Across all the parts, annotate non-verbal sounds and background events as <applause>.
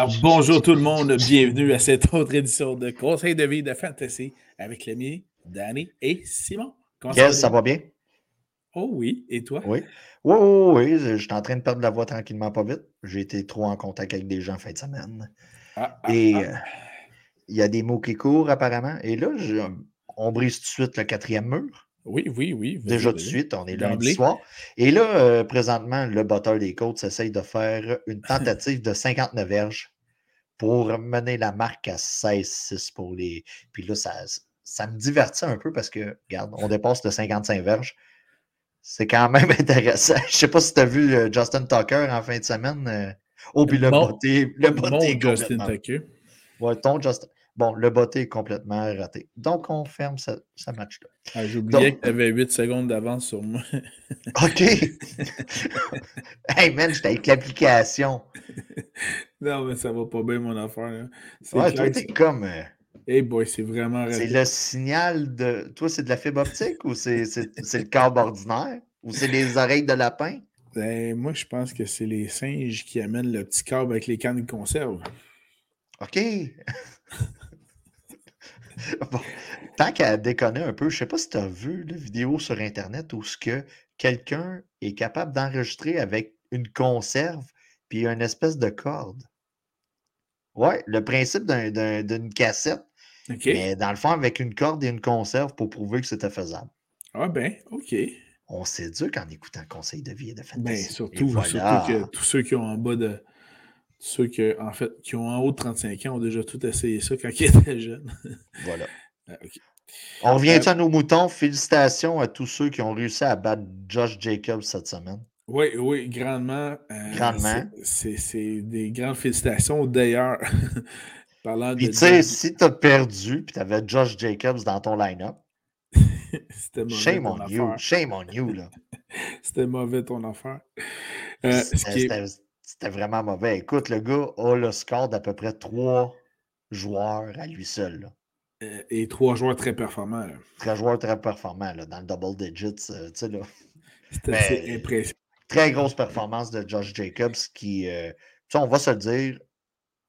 Alors, bonjour tout le monde, bienvenue à cette autre édition de Conseil de vie de Fantasy avec l'ami Danny et Simon. Comment ça, va, ça va bien? Oh oui, et toi? Oui. Oui, oui, oui, je suis en train de perdre la voix tranquillement, pas vite. J'ai été trop en contact avec des gens en fin de semaine. Ah, ah, et ah. Euh, il y a des mots qui courent apparemment. Et là, on brise tout de suite le quatrième mur. Oui, oui, oui. Déjà tout de suite, on est lundi soir. Et là, euh, présentement, le batteur des côtes essaye de faire une <laughs> tentative de 59 verges pour mener la marque à 16-6 pour les. Puis là, ça, ça me divertit un peu parce que, regarde, on dépasse de 55 verges. C'est quand même <laughs> intéressant. Je ne sais pas si tu as vu euh, Justin Tucker en fin de semaine. Euh, oh, puis le botté. Le botté. Justin Tucker. Ouais, ton Justin. Bon, le botté est complètement raté. Donc, on ferme ce, match-là. Ah, J'oubliais que tu avais 8 secondes d'avance sur moi. <laughs> OK. hey, man, j'étais avec l'application. non, mais ça va pas bien, mon affaire. Ouais, toi, t'es comme. Euh, hey boy, c'est vraiment C'est le signal de. Toi, c'est de la fibre optique ou c'est le câble ordinaire? Ou c'est les oreilles de lapin? Ben, moi, je pense que c'est les singes qui amènent le petit câble avec les cannes de conserve. OK. <laughs> bon, tant qu'à déconner un peu, je ne sais pas si tu as vu la vidéo sur Internet où ce que quelqu'un est capable d'enregistrer avec une conserve puis une espèce de corde. Ouais, le principe d'une cassette. Mais dans le fond, avec une corde et une conserve pour prouver que c'était faisable. Ah ben, OK. On s'éduque en écoutant conseil de vie et de fantasy. Ben, surtout, surtout que tous ceux qui ont en bas de ceux qui, en fait, qui ont en haut de 35 ans ont déjà tout essayé ça quand ils <laughs> étaient jeunes. voilà. Ah, On revient euh, à nos moutons? Félicitations à tous ceux qui ont réussi à battre Josh Jacobs cette semaine. Oui, oui, grandement. Euh, grandement. C'est des grandes félicitations. D'ailleurs, <laughs> parlant Puis tu sais, si tu as perdu et tu avais Josh Jacobs dans ton line-up, <laughs> Shame on you. Shame on you, là. C'était mauvais ton affaire. Euh, c'était vraiment mauvais. Écoute, le gars a le score d'à peu près trois joueurs à lui seul. Euh, et trois joueurs très performants. Trois joueurs très performants, là, dans le double digits. Euh, tu sais, là. <laughs> C'était impressionnant. Très grosse performance de Josh Jacobs qui, euh, sais, on va se le dire,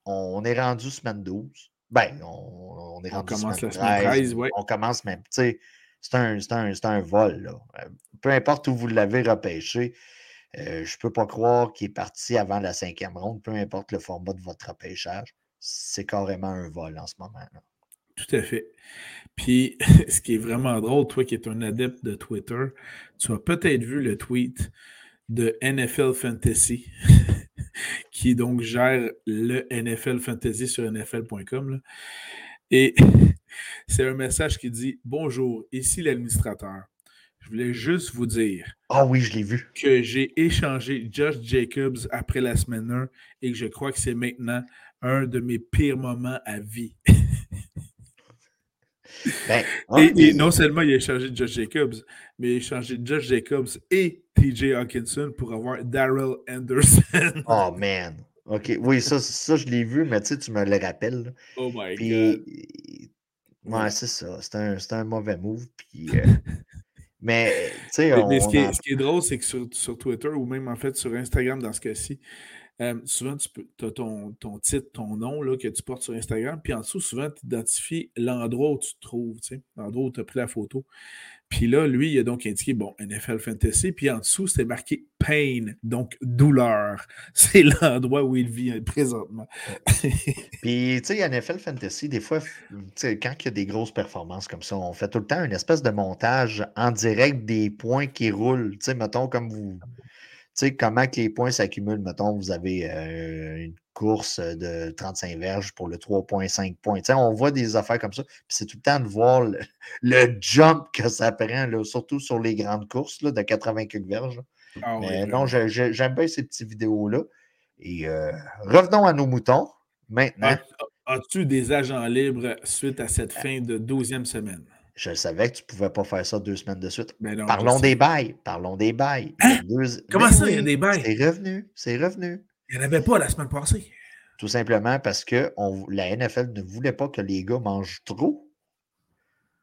on, est rendu semaine 12. Ben, on, est rendu commence semaine 13. On commence même. Tu sais, c'est un, un, un, vol. Là. Peu importe où vous l'avez repêché, euh, je ne peux pas croire qu'il est parti avant la cinquième ronde, peu importe le format de votre repêchage. C'est carrément un vol en ce moment. là Tout à fait. Puis, <laughs> ce qui est vraiment drôle, toi qui es un adepte de Twitter, tu as peut-être vu le tweet de NFL Fantasy, <laughs> qui donc gère le NFL Fantasy sur NFL.com. Et <laughs> c'est un message qui dit Bonjour, ici l'administrateur. Je voulais juste vous dire. Ah oui, je l'ai vu. Que j'ai échangé Josh Jacobs après la semaine 1 et que je crois que c'est maintenant un de mes pires moments à vie. <laughs> Ben, et, non seulement il a échangé Josh Jacobs, mais il a échangé Josh Jacobs et TJ Hawkinson pour avoir Daryl Anderson. oh <laughs> man. OK. Oui, ça, ça je l'ai vu, mais tu sais, tu me le rappelles. Oh my God. Ouais, c'est ça. C'est un, un, mauvais move. Puis, euh, <laughs> Mais, tu sais, ce, qui est, drôle, c'est que sur, Twitter ou même en fait sur Instagram dans ce cas-ci, euh, souvent tu as ton, ton, titre, ton nom là, que tu portes sur Instagram, puis en dessous, souvent, tu identifies l'endroit où tu te trouves, l'endroit où tu as pris la photo. Puis là, lui, il a donc indiqué, bon, NFL Fantasy, puis en dessous, c'était marqué pain, donc douleur. <laughs> C'est l'endroit où il vit hein, présentement. <laughs> puis, tu sais, NFL Fantasy, des fois, quand il y a des grosses performances comme ça, on fait tout le temps une espèce de montage en direct des points qui roulent. Tu sais, mettons, comme vous sais, comment que les points s'accumulent? Mettons, vous avez euh, une course de 35 verges pour le 3.5 points. on voit des affaires comme ça. C'est tout le temps de voir <laughs> le, jump que ça prend, là, surtout sur les grandes courses là, de 80 verges. Ah Mais non, j'aime bien ces petites vidéos-là. Et euh, revenons à nos moutons maintenant. As-tu des agents libres suite à cette fin de 12e semaine? Je savais que tu ne pouvais pas faire ça deux semaines de suite. Parlons des bails. Parlons des bails. Hein? Comment ça, il y a des bails? C'est revenu. C'est revenu. Il n'y en avait pas la semaine passée. Tout simplement parce que la NFL ne voulait pas que les gars mangent trop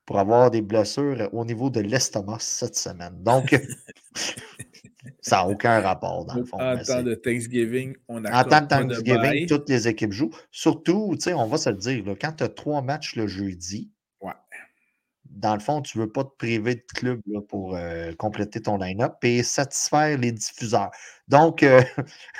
pour avoir des blessures au niveau de l'estomac cette semaine. Donc, <laughs> Ça n'a aucun rapport, dans le fond. En temps de Thanksgiving, on a En temps de Thanksgiving, toutes les équipes jouent. Surtout, on va se le dire, quand tu as trois matchs le jeudi, dans le fond, tu ne veux pas te priver de club pour euh, compléter ton line-up et satisfaire les diffuseurs. Donc, euh,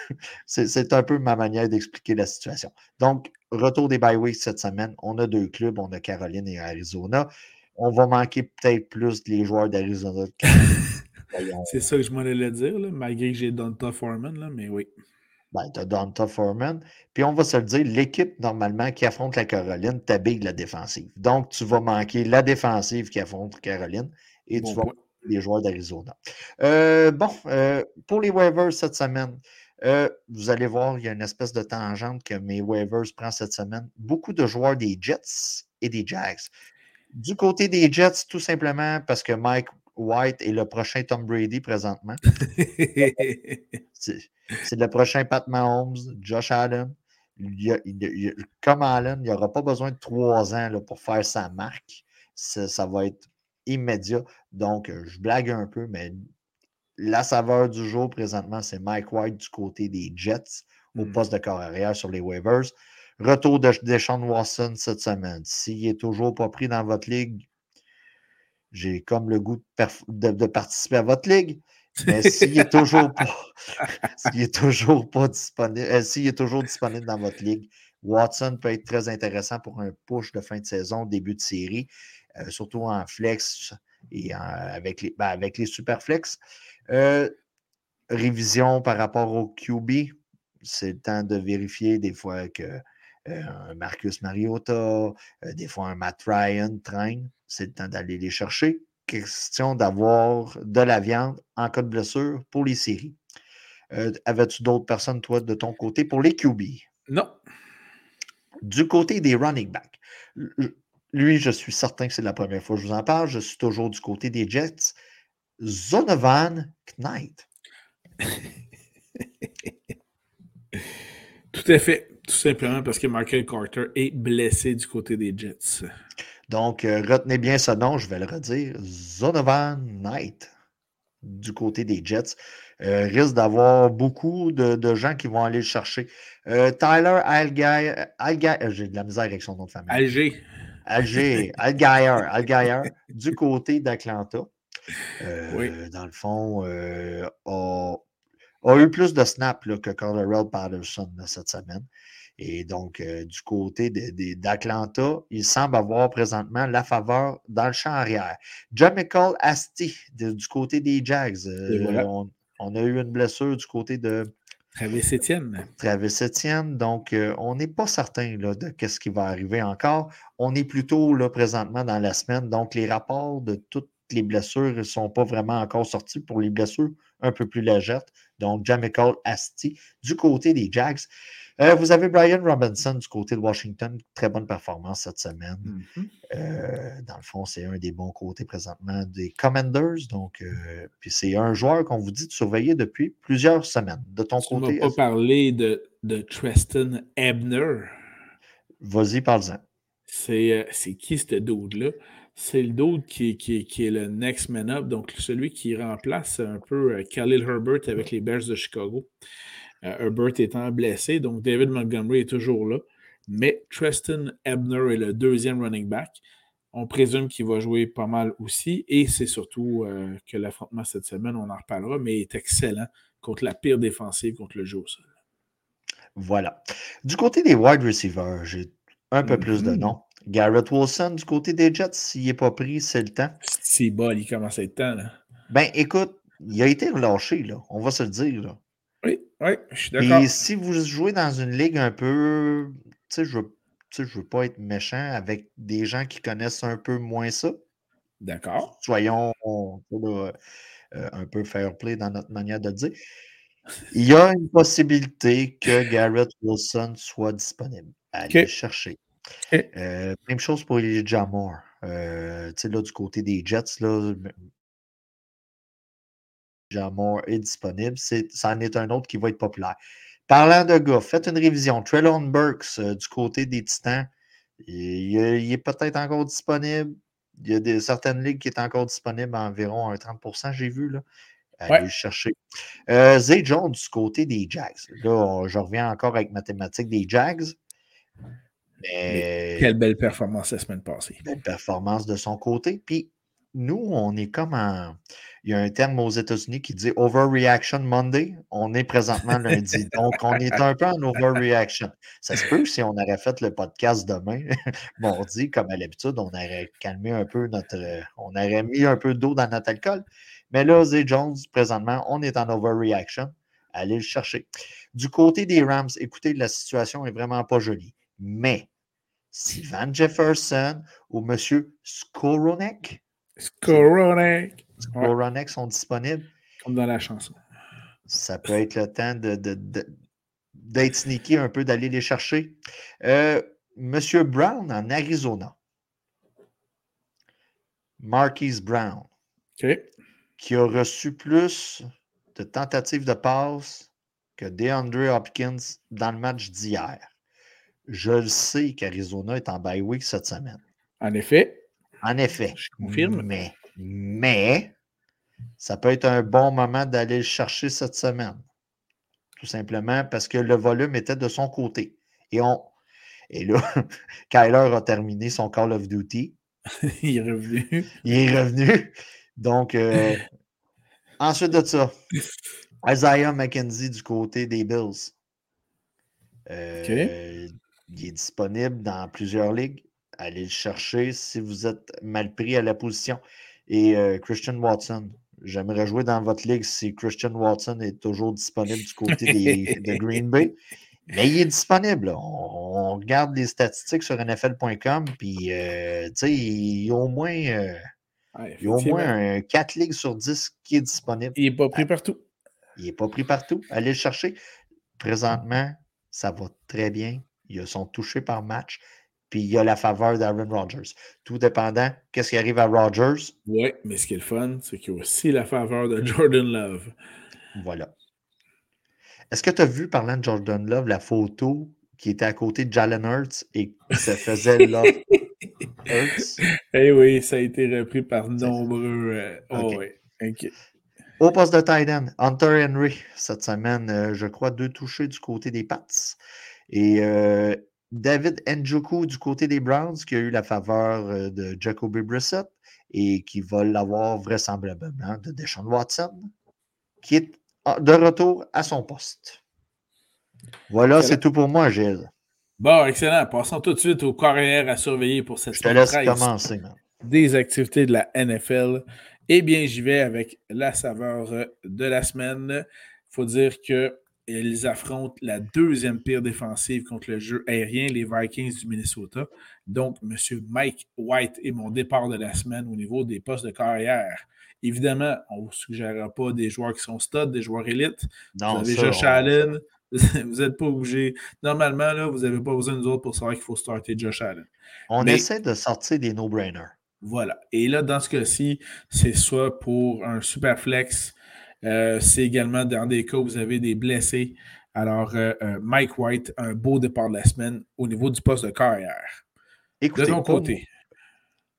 <laughs> c'est un peu ma manière d'expliquer la situation. Donc, retour des bye weeks cette semaine. On a deux clubs, on a Caroline et Arizona. On va manquer peut-être plus les joueurs d'Arizona. <laughs> c'est ça que je m'en allais dire, malgré que j'ai Donta Foreman, là, mais oui. Ben, tu as Donta Foreman. Puis on va se le dire, l'équipe, normalement, qui affronte la Caroline, t'habille la défensive. Donc, tu vas manquer la défensive qui affronte Caroline et tu vas manquer les joueurs d'Arizona. Euh, bon, euh, pour les waivers cette semaine, euh, vous allez voir, il y a une espèce de tangente que mes waivers prennent cette semaine. Beaucoup de joueurs des Jets et des Jags. Du côté des Jets, tout simplement parce que Mike White est le prochain Tom Brady présentement. <laughs> c'est le prochain Pat Mahomes, Josh Allen. comme Allen, il n'y aura pas besoin de trois ans là, pour faire sa marque. Ça, va être immédiat. Donc, je blague un peu, mais la saveur du jour présentement, c'est Mike White du côté des Jets au hmm. poste de corps arrière sur les waivers. Retour de Deshaun Watson cette semaine. S'il n'est toujours pas pris dans votre ligue, j'ai comme le goût de, participer à votre ligue. Mais s'il n'est toujours toujours pas <laughs> disponible, euh, s'il est toujours disponible dans votre ligue, Watson peut être très intéressant pour un push de fin de saison, début de série, euh, surtout en flex et avec, les, ben, avec les super flex. Euh, révision par rapport au QB, c'est le temps de vérifier des fois que un Marcus Mariota, des fois un Matt Ryan traîne c'est le temps d'aller les chercher. Question d'avoir de la viande en cas de blessure pour les séries. Euh, avais-tu d'autres personnes, toi, de ton côté, pour les QB? Non. Du côté des running backs, lui, je suis certain que c'est la première fois que je vous en parle. Je suis toujours du côté des Jets. Zonovan Knight. <laughs> Tout à fait. Tout simplement parce que Michael Carter est blessé du côté des Jets. Donc, euh, retenez bien ce nom, je vais le redire. Zonovan Knight, du côté des Jets. Euh, risque d'avoir beaucoup de, gens qui vont aller le chercher. Euh, Tyler Algier, j'ai de la misère avec son nom de famille. Alger. Alger, Algier, Algier, du côté d'Atlanta. oui. Dans le fond, a, eu plus de snaps que Colorado Patterson cette semaine. Et donc, euh, du côté d'Atlanta, il semble avoir présentement la faveur dans le champ arrière. Michael Asti, du côté des Jags. Euh, on, a eu une blessure du côté de. Travis Etienne. Travis Etienne. Donc, euh, on n'est pas certain là, de ce qui va arriver encore. On est plutôt là, présentement dans la semaine. Donc, les rapports de toutes les blessures ne sont pas vraiment encore sortis pour les blessures un peu plus légères. Donc, Michael Asti du côté des Jags. Euh, vous avez Brian Robinson du côté de Washington, très bonne performance cette semaine. Mm-hmm. Euh, dans le fond, c'est un des bons côtés présentement des Commanders. Donc, euh, puis c'est un joueur qu'on vous dit de surveiller depuis plusieurs semaines. De ton tu côté. On pas parler de, de Tristan Ebner. Vas-y, parle-en. C'est qui ce dude-là? C'est le dude qui, qui, qui, est le next man up, donc celui qui remplace un peu Khalil Herbert avec les Bears de Chicago. Euh, Herbert étant blessé, donc David Montgomery est toujours là. Mais Tristan Ebner est le deuxième running back. On présume qu'il va jouer pas mal aussi. Et c'est surtout euh, que l'affrontement cette semaine, on en reparlera, mais il est excellent contre la pire défensive contre le jeu au sol. Voilà. Du côté des wide receivers, j'ai un peu plus de mm-hmm. noms. Garrett Wilson, du côté des Jets, s'il n'est pas pris, c'est le temps. C'est bol, il commence à être temps. Là. Ben, écoute, il a été relâché, là. On va se le dire. Là. Oui, je suis d'accord. Et si vous jouez dans une ligue un peu, tu sais, je ne veux pas être méchant avec des gens qui connaissent un peu moins ça. D'accord. Soyons euh, un peu fair play dans notre manière de le dire. Il y a une possibilité que Garrett Wilson soit disponible. Allez chercher. Euh, même chose pour Elijah Moore. Euh, tu sais, là, du côté des Jets, là, Jamor est disponible. C'est, ça en est un autre qui va être populaire. Parlant de gars, faites une révision. Trellon Burks euh, du côté des Titans, il, est peut-être encore disponible. Il y a des, certaines ligues qui sont encore disponibles à environ un 30% j'ai vu. Là. Allez le chercher. Euh, Zay Jones du côté des Jags. Là, je reviens encore avec mathématiques des Jags. Mais... Quelle belle performance la semaine passée. Belle performance de son côté. Puis nous, on est comme en. Il y a un terme aux États-Unis qui dit Overreaction Monday. On est présentement lundi. Donc, on est un peu en overreaction. Ça se peut si on aurait fait le podcast demain, <laughs> mardi, comme à l'habitude, on aurait calmé un peu notre. On aurait mis un peu d'eau dans notre alcool. Mais là, Zay Jones, présentement, on est en overreaction. Allez le chercher. Du côté des Rams, écoutez, la situation est vraiment pas jolie. Mais si Van Jefferson ou M. Skoronek, Skoronek, Skoronek sont disponibles, comme dans la chanson, ça peut être le temps de, d'être sneaky un peu, d'aller les chercher. Euh, Monsieur Brown en Arizona. Marquise Brown. OK qui a reçu plus de tentatives de passe que DeAndre Hopkins dans le match d'hier. Je le sais qu'Arizona est en bye week cette semaine. En effet. En effet. Je confirme. Mais, mais, ça peut être un bon moment d'aller le chercher cette semaine. Tout simplement parce que le volume était de son côté. Et, on, et là, <laughs> Kyler a terminé son Call of Duty. <laughs> Il est revenu. Il est revenu. Donc, euh, <laughs> ensuite de ça, Isaiah McKenzie du côté des Bills. Euh, il est disponible dans plusieurs ligues. Allez le chercher si vous êtes mal pris à la position. Et euh, Christian Watson. J'aimerais jouer dans votre ligue si Christian Watson est toujours disponible du côté des, de <laughs> Green Bay. Mais il est disponible. On, regarde les statistiques sur NFL.com, puis, tu sais, il y a au moins il y a au moins 4 ligues sur 10 qui est disponible. Il n'est pas pris partout. Il n'est pas pris partout. Allez le chercher. Présentement, ça va très bien. Ils sont touchés par match. Puis il y a la faveur d'Aaron Rodgers. Tout dépendant, qu'est-ce qui arrive à Rodgers? Oui, mais ce qui est le fun, c'est qu'il y a aussi la faveur de Jordan Love. Voilà. Est-ce que tu as vu, parlant de Jordan Love, la photo qui était à côté de Jalen Hurts et qui se faisait <laughs> Love eh oui, ça a été repris par nombreux. Euh, oh, Au poste de tight end, Hunter Henry, cette semaine, euh, je crois, deux touchés du côté des Pats. Et euh, David Njoku du côté des Browns, qui a eu la faveur de Jacoby Brissett et qui va l'avoir vraisemblablement de Deshaun Watson, qui est de retour à son poste. Voilà, c'est tout pour moi, Gilles. Bon, excellent. Passons tout de suite aux carrières à surveiller pour cette Je te laisse commencer. Des activités de la NFL. Eh bien, j'y vais avec la saveur de la semaine. Il faut dire qu'ils affrontent la deuxième pire défensive contre le jeu aérien, les Vikings du Minnesota. Donc, M. Mike White est mon départ de la semaine au niveau des postes de carrière. Évidemment, on ne vous suggérera pas des joueurs qui sont studs, des joueurs élites. Non, <laughs> Vous avez Josh Allen, vous n'êtes pas obligé. Normalement, là, vous n'avez pas besoin de nous autres pour savoir qu'il faut starter Josh Allen. On essaie de sortir des no-brainers. Voilà. Et là, dans ce cas-ci, c'est soit pour un super flex, c'est également dans des cas où vous avez des blessés. Alors, euh, euh, Mike White, un beau départ de la semaine au niveau du poste de carrière. Écoutez, de ton côté.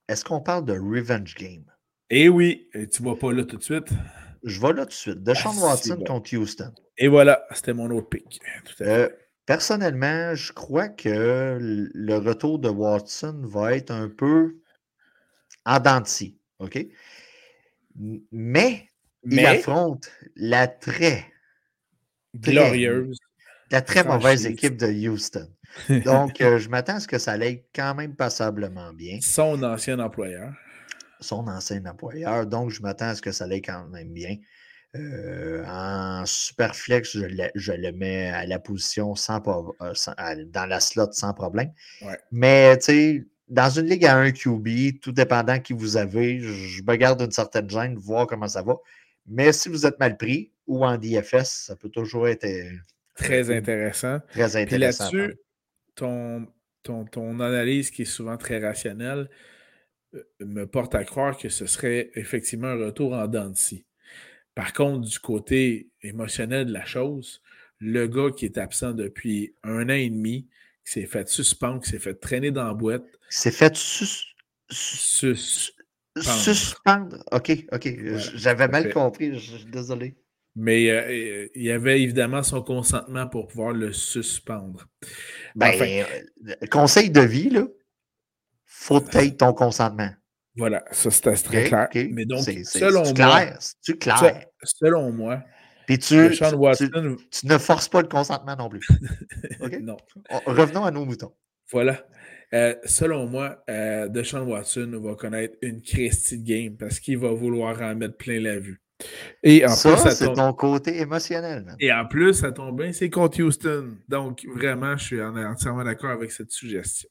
Est-ce qu'on parle de revenge game? Eh oui, tu ne vas pas là tout de suite? Je vais là tout de suite. De Sean ah, Watson contre Houston. Et voilà, c'était mon autre pick. Euh, personnellement, je crois que le retour de Watson va être un peu en dents OK? Mais, il affronte la très glorieuse, la très mauvaise équipe de Houston. <laughs> Donc, euh, je m'attends à ce que ça aille quand même passablement bien. Son ancien employeur son ancien employeur. Donc, je m'attends à ce que ça aille quand même bien. Euh, en Superflex, je le, je le mets à la position sans, euh, dans la slot sans problème. Mais, tu sais, dans une ligue à un QB, tout dépendant qui vous avez, je me garde une certaine gêne, voir comment ça va. Mais si vous êtes mal pris ou en DFS, ça peut toujours être euh, très intéressant. Très intéressant. là-dessus, ton, ton, ton, analyse qui est souvent très rationnelle, euh, me porte à croire que ce serait effectivement un retour en dents Par contre, du côté émotionnel de la chose, le gars qui est absent depuis un an et demi, qui s'est fait suspendre, qui s'est fait traîner dans la boîte. S'est fait sus... Sus... Suspendre. OK, OK. J'avais mal compris. Je, désolé. Mais euh, il y avait évidemment son consentement pour pouvoir le suspendre. Ben, euh, conseil de vie, là, faut être ton consentement. Voilà, ça c'était très clair. Mais donc, selon moi, tu clair. selon moi, Puis tu, ne forces pas le consentement non plus. <laughs> non. Revenons à nos moutons. Voilà. Euh, selon moi, euh, Deshaun Watson va connaître une Christie de game parce qu'il va vouloir en mettre plein la vue. Et en ça, plus, c'est ton côté émotionnel. Et en plus, ça tombe bien, c'est contre Houston. Donc, vraiment, je suis entièrement d'accord avec cette suggestion.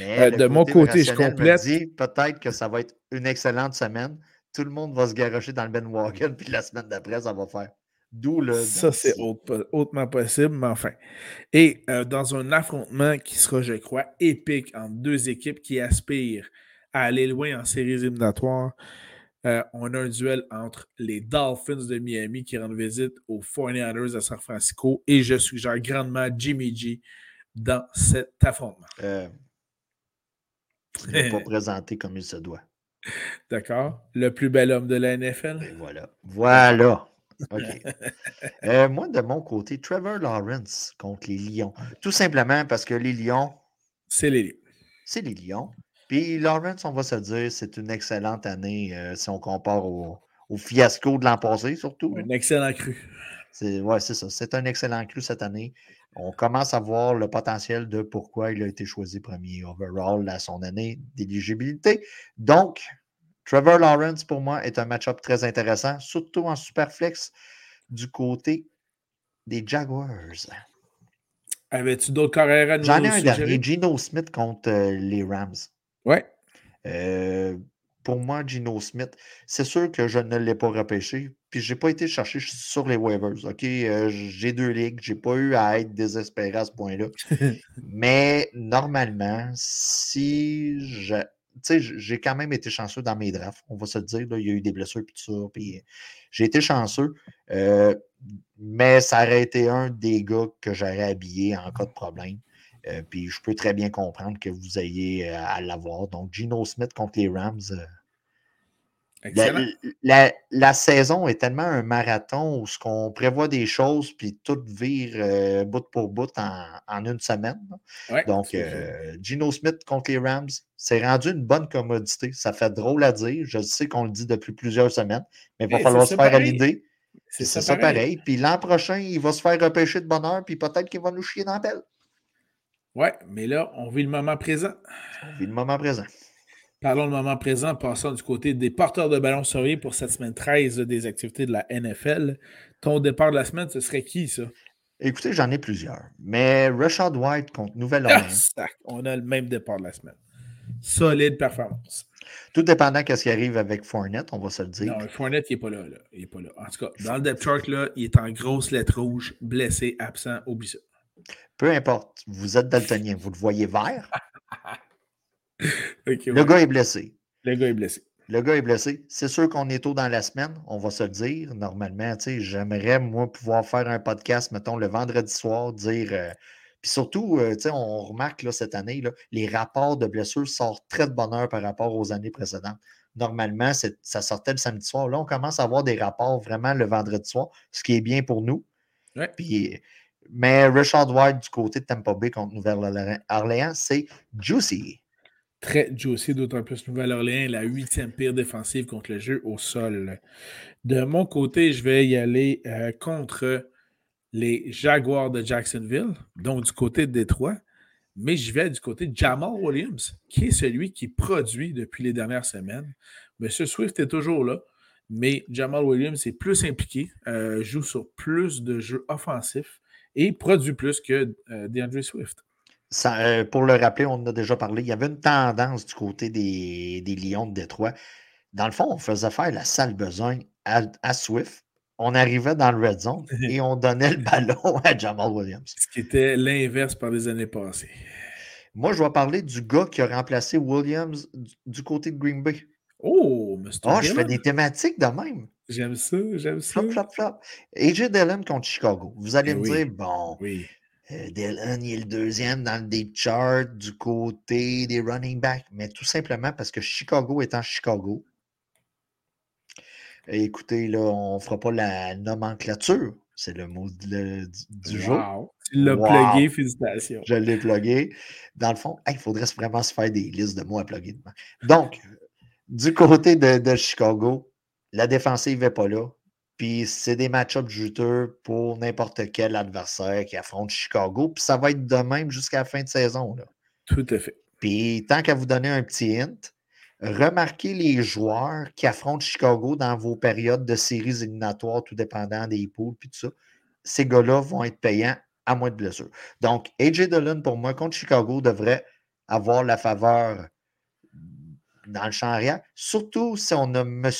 Euh, de mon côté, je complète. Peut-être que ça va être une excellente semaine. Tout le monde va se garocher dans le Ben Wagon, <laughs> puis la semaine d'après, ça va faire. D'où le. Ça, c'est hautement possible, mais enfin. Et euh, dans un affrontement qui sera, je crois, épique entre deux équipes qui aspirent à aller loin en séries éliminatoires, euh, on a un duel entre les Dolphins de Miami qui rendent visite aux 49ers de San Francisco et je suggère grandement Jimmy G dans cet affrontement. Euh, ne pas présenté comme il se doit. <laughs> D'accord. Le plus bel homme de la NFL. Et voilà. Voilà. OK. <laughs> Euh, moi, de mon côté, Trevor Lawrence contre les Lions. Tout simplement parce que les Lions. C'est les Lions. C'est les Lions. Puis Lawrence, on va se dire, c'est une excellente année euh, si on compare au, fiasco de l'an passé, surtout. Un excellent cru. Oui, c'est ça. C'est un excellent cru cette année. On commence à voir le potentiel de pourquoi il a été choisi premier overall à son année d'éligibilité. Donc, Trevor Lawrence, pour moi, est un match-up très intéressant, surtout en superflex du côté des Jaguars. Avais-tu d'autres carrières à nous J'en ai un dernier, Gino Smith contre euh, les Rams. Ouais. Euh, pour moi, Gino Smith, c'est sûr que je ne l'ai pas repêché, puis je n'ai pas été chercher sur les waivers. OK, euh, j'ai deux ligues, j'ai pas eu à être désespéré à ce point-là. <laughs> Mais normalement, si je, j'ai quand même été chanceux dans mes drafts, on va se dire. il y a eu des blessures et tout ça. Puis j'ai été chanceux. Euh, mais ça aurait été un des gars que j'aurais habillé en cas de problème. Euh, puis je peux très bien comprendre que vous ayez euh, à l'avoir. Donc, Gino Smith contre les Rams, la, saison est tellement un marathon où ce qu'on prévoit des choses puis tout vire euh, bout pour bout en, une semaine. Donc, euh, Gino Smith contre les Rams, c'est rendu une bonne commodité. Ça fait drôle à dire. Je sais qu'on le dit depuis plusieurs semaines, mais il va falloir se faire à l'idée. C'est ça, pareil. Puis l'an prochain, il va se faire repêcher de bonheur, puis peut-être qu'il va nous chier dans la pelle. Ouais, mais là, on vit le moment présent. On vit le moment présent. Parlons du moment présent, passant du côté des porteurs de ballon surveillés pour cette semaine 13 des activités de la NFL. Ton départ de la semaine, ce serait qui, ça? Écoutez, j'en ai plusieurs. Mais Rashad White contre Nouvelle-Orléans. on a le même départ de la semaine. Solide performance. Tout dépendant de ce qui arrive avec Fournette, on va se le dire. Non, Fournette, il n'est pas là, Il est pas là. En tout cas, dans le depth chart, là, il est en grosse lettre rouge, blessé, absent, oublie ça. Peu importe. Vous êtes daltonien. Vous le voyez vert. <laughs> <laughs> le gars est blessé. Le gars est blessé. Le gars est blessé. C'est sûr qu'on est tôt dans la semaine, on va se le dire. Normalement, j'aimerais, moi, pouvoir faire un podcast, mettons, le vendredi soir, dire. Euh, puis surtout, euh, on remarque là, cette année, là, les rapports de blessures sortent très de bonheur par rapport aux années précédentes. Normalement, ça sortait le samedi soir. Là, on commence à avoir des rapports vraiment le vendredi soir, ce qui est bien pour nous. Puis, mais Richard White du côté de Tampa Bay contre Nouvelle-Orléans, c'est juicy très juicy, d'autant plus Nouvelle-Orléans, la huitième pire défensive contre le jeu au sol. De mon côté, je vais y aller euh, contre les Jaguars de Jacksonville, donc du côté de Détroit, mais je vais du côté de Jamal Williams, qui est celui qui produit depuis les dernières semaines. Monsieur Swift est toujours là, mais Jamal Williams est plus impliqué, euh, joue sur plus de jeux offensifs et produit plus que euh, DeAndre Swift. Euh, pour le rappeler, on en a déjà parlé, il y avait une tendance du côté des, Lions de Détroit. Dans le fond, on faisait faire la sale besogne à, Swift. On arrivait dans le red zone <laughs> et on donnait le ballon à Jamal Williams. Ce qui était l'inverse par les années passées. Moi, je vais parler du gars qui a remplacé Williams du, côté de Green Bay. Oh, Mr. Oh, je fais des thématiques de même. J'aime ça, j'aime ça. Flop, flop, flop. AJ Dillon contre Chicago. Vous allez eh me dire, bon, oui. Euh, Dylan, il est le deuxième dans le deep chart du côté des running backs, mais tout simplement parce que Chicago est en Chicago. Écoutez, là, on ne fera pas la nomenclature. C'est le mot du, jour. Tu l'as plugué, félicitations. Je l'ai plugué. Dans le fond, il faudrait vraiment se faire des listes de mots à plugger. Donc, du côté de, Chicago, la défensive n'est pas là. Puis c'est des match-ups juteux pour n'importe quel adversaire qui affronte Chicago. Puis ça va être de même jusqu'à la fin de saison. Là. Tout à fait. Puis tant qu'à vous donner un petit hint, remarquez les joueurs qui affrontent Chicago dans vos périodes de séries éliminatoires, tout dépendant des poules, puis tout ça. Ces gars-là vont être payants à moins de blessures. Donc, AJ Dillon, pour moi, contre Chicago, devrait avoir la faveur dans le champ arrière, surtout si on a M.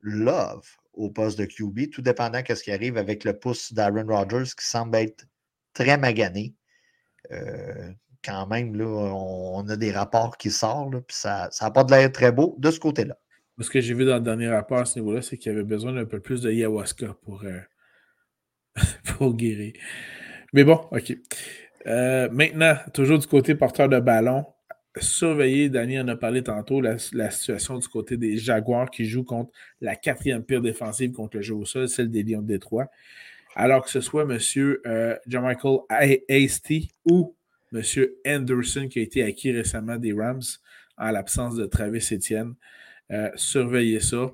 Love au poste de QB, tout dépendant de ce qui arrive avec le pouce d'Aaron Rodgers qui semble être très magané. Euh, quand même, là, on, a des rapports qui sortent, puis ça n'a pas de l'air très beau de ce côté-là. Ce que j'ai vu dans le dernier rapport à ce niveau-là, c'est qu'il y avait besoin d'un peu plus de ayahuasca pour, euh, <laughs> pour guérir. Mais bon, OK. Euh, maintenant, toujours du côté porteur de ballon, surveiller, Danny en a parlé tantôt, la, situation du côté des Jaguars qui jouent contre la quatrième pire défensive contre le jeu au sol, celle des Lions de Détroit. Alors que ce soit M. Euh, Michael Hasty ou M. Anderson qui a été acquis récemment des Rams en l'absence de Travis Etienne. Euh, surveillez ça.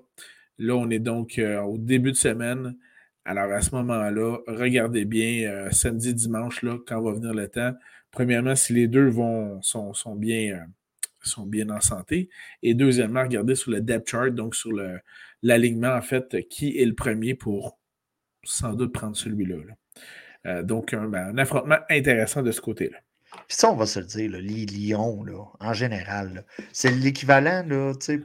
Là, on est donc euh, au début de semaine. Alors à ce moment-là, regardez bien euh, samedi, dimanche, là, quand va venir le temps. Premièrement, si les deux vont, sont, bien, sont bien en santé. Et deuxièmement, regardez sur le depth chart, donc sur l'alignement, en fait, qui est le premier pour sans doute prendre celui-là. donc, ben, un, affrontement intéressant de ce côté-là. Puis ça, on va se le dire, les Lions, en général, c'est l'équivalent